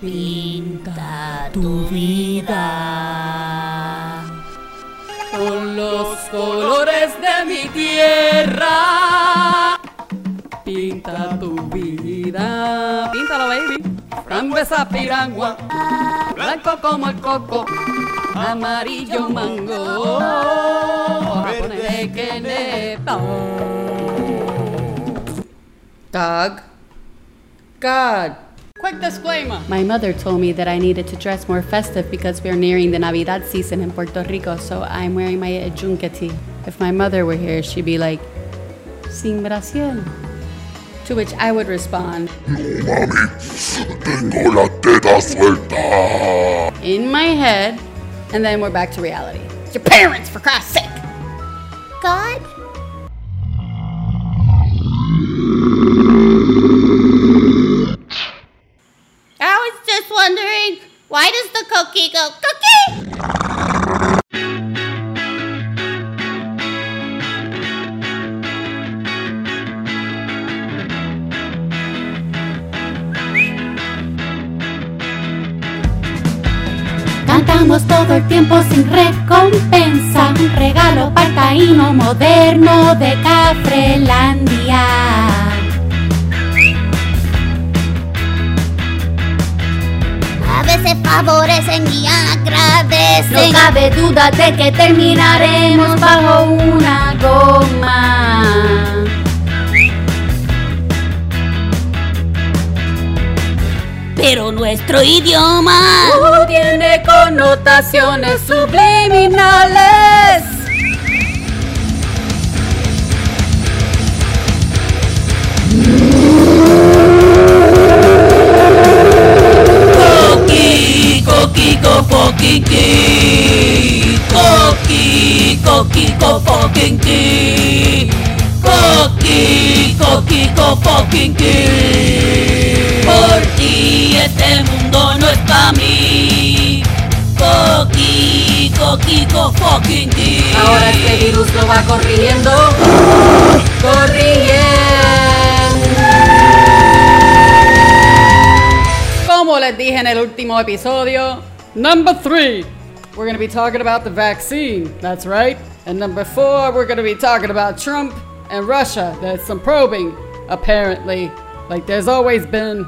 Pinta tu vida con los colores de mi tierra. Pinta tu vida. Píntalo, baby. Frambuesa piragua, blanco como el coco, amarillo mango, verde que nepa. Dog. God. Quick disclaimer. My mother told me that I needed to dress more festive because we are nearing the Navidad season in Puerto Rico, so I'm wearing my ajunkati. If my mother were here, she'd be like, sin brasier. To which I would respond, No Mami, tengo la teta suelta. in my head, and then we're back to reality. It's your parents, for Christ's sake. God? Just wondering, why does the cookie go cookie? Cantamos todo el tiempo sin recompensa. Un regalo para el taíno moderno de Cafrelandia. Veces favorecen y agradecen. No cabe duda de que terminaremos bajo una goma. Pero nuestro idioma. Uh, tiene connotaciones subliminales. Co fucking key. Coqui, coqui, co fucking key. Coqui, coqui, co fucking key. Por ti este mundo no es para mí. Coqui, coqui, co fucking key. Ahora este virus lo va corrigiendo. Corrigiendo. Como les dije en el último episodio, number three, we're going to be talking about the vaccine. That's right. And number four, we're going to be talking about Trump and Russia. There's some probing, apparently, like there's always been.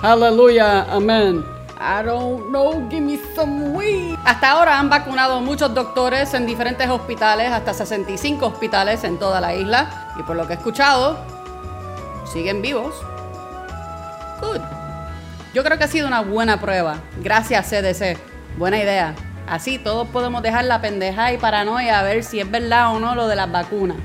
Hallelujah, amen. I don't know, give me some weed. Hasta ahora han vacunado muchos doctores en diferentes hospitales, hasta 65 hospitales en toda la isla. Y por lo que he escuchado, siguen vivos. Good. Yo creo que ha sido una buena prueba. Gracias, CDC. Buena idea. Así todos podemos dejar la pendeja y paranoia a ver si es verdad o no lo de las vacunas.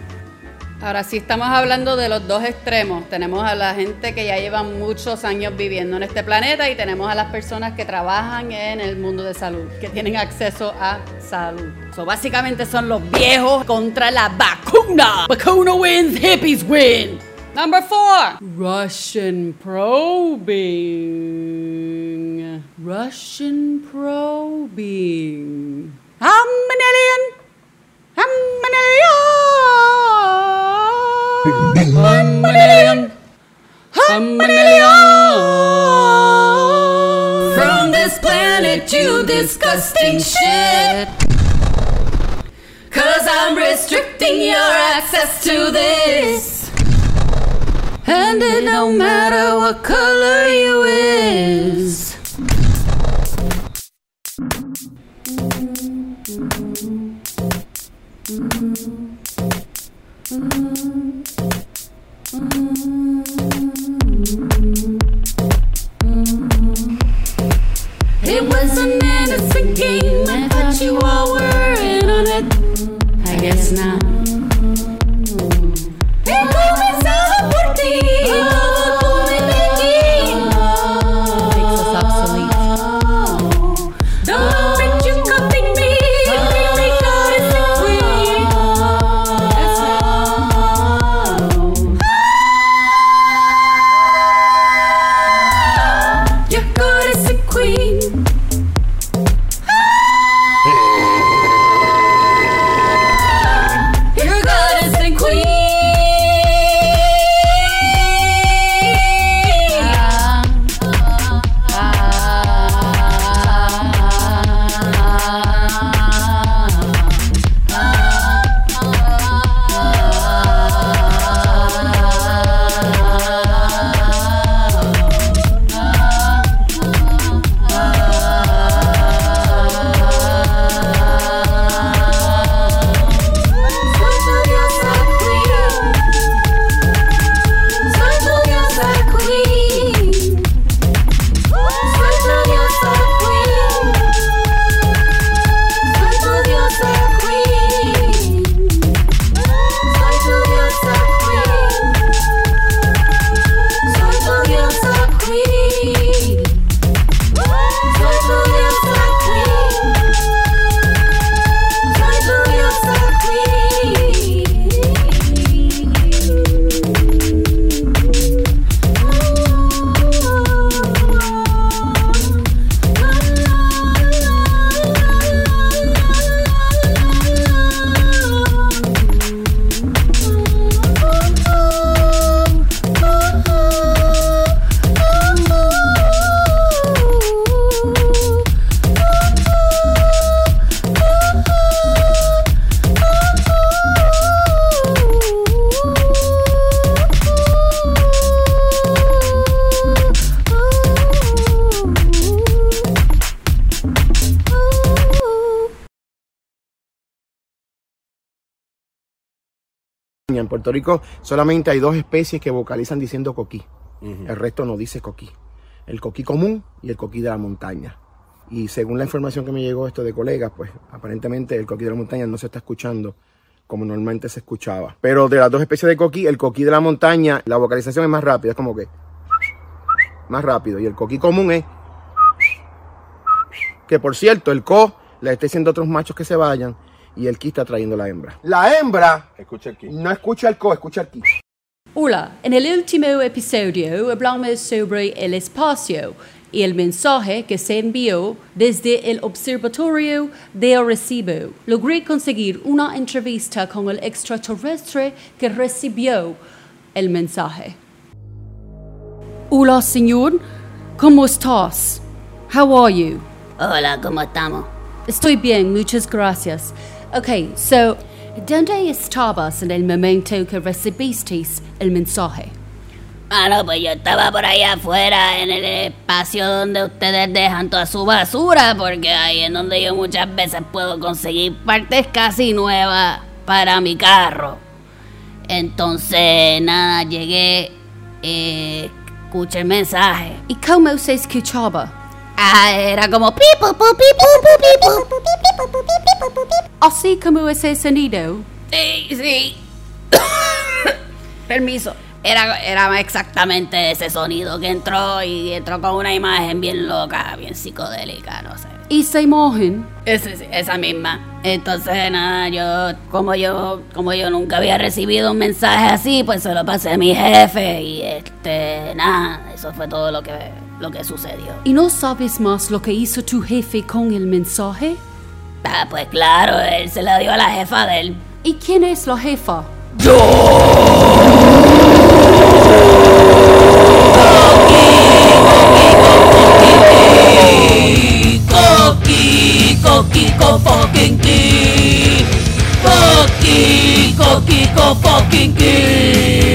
Ahora sí estamos hablando de los dos extremos. Tenemos a la gente que ya lleva muchos años viviendo en este planeta y tenemos a las personas que trabajan en el mundo de salud, que tienen acceso a salud. So, básicamente son los viejos contra la vacuna. Vacuna wins, hippies win. Number four. Russian probing. Russian probing. How many alien? How alien? Alien? Alien? From this planet, to disgusting shit. Cause I'm restricting your access to this. And it don't matter what color you is. It was an innocent game. I thought you all were in on it. I guess not. En Puerto Rico solamente hay dos especies que vocalizan diciendo coquí. El resto no dice coquí. El coquí común y el coquí de la montaña. Y según la información que me llegó esto de colegas, pues aparentemente el coquí de la montaña no se está escuchando como normalmente se escuchaba. Pero de las dos especies de coquí, el coquí de la montaña, la vocalización es más rápida, es como que más rápido. Y el coquí común es que por cierto, el co le está diciendo a otros machos que se vayan y el ki está trayendo la hembra. La hembra Escucha aquí. no escucha el co, escucha el ki. Hola, en el último episodio hablamos sobre el espacio y el mensaje que se envió desde el observatorio de Arecibo. Logré conseguir una entrevista con el extraterrestre que recibió el mensaje. Hola, señor. ¿Cómo estás? How are you? Hola, ¿cómo estamos? Estoy bien, muchas gracias. Ok, so, ¿dónde estabas en el momento que recibisteis el mensaje? Ah, no, pues yo estaba por ahí afuera en el espacio donde ustedes dejan toda su basura, porque ahí es donde yo muchas veces puedo conseguir partes casi nuevas para mi carro. Entonces, nada, llegué, eh, escuché el mensaje. ¿Y cómo se escuchaba? Ah, era como. Así como ese sonido. Sí, sí. Permiso. Era, era exactamente ese sonido que entró y entró con una imagen bien loca, bien psicodélica, no sé. ¿Y esa imagen? Esa misma. Entonces, nada, yo, como yo, como yo nunca había recibido un mensaje así, pues se lo pasé a mi jefe y este, nada, eso fue todo lo que, lo que sucedió. ¿Y no sabes más lo que hizo tu jefe con el mensaje? Ah, pues claro, él se la dio a la jefa de él. ¿Y quién es la jefa? Coqui, coquico fucking ki. Coqui, coquico fucking ki.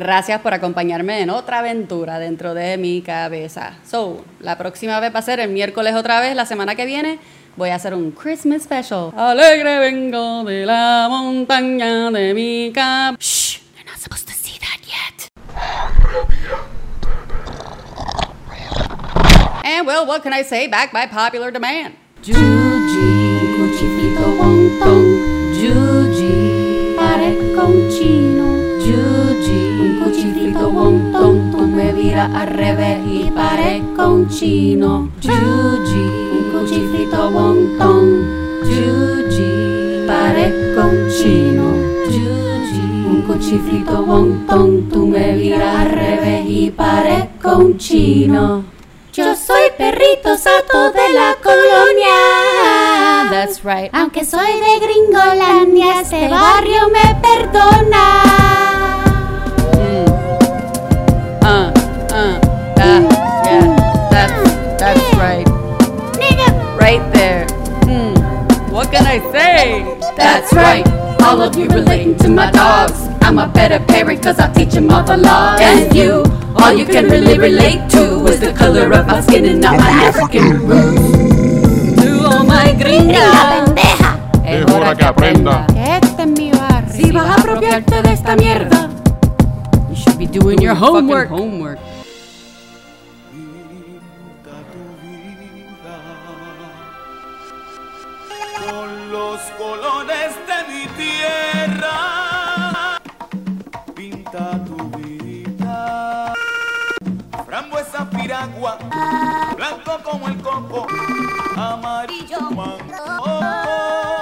Gracias por acompañarme en otra aventura dentro de mi cabeza. So, la próxima vez va a ser el miércoles otra vez, la semana que viene voy a hacer un Christmas special. Alegre vengo de la montaña de mi cabeza. Shh, you're not supposed to see that yet. And well, what can I say? Back by popular demand. Yuji, cuchifrito wonton. Yuji, parezco un Viras al revés y parezco un chino. Yuji, un cuchifrito wonton. Yuji, parezco un chino. Yuji, un cuchifrito wonton. Tú me viras al revés y parezco un chino. Yo soy perrito sato de la colonia. That's right. Aunque soy de Gringolandia, este barrio me perdona. Can That's right. All of you relating to my dogs. I'm a better parent cause I teach them all the laws. And you, all you can really relate to is the color of my skin and not my African roots. To all my gringas. Es hora que aprenda. Este es mi barrio. Si vas a apropiarte de esta mierda, you should be doing your homework. homework. Con los colores de mi tierra. Pinta tu vida. Frambuesa piragua, blanco como el coco, amarillo mango.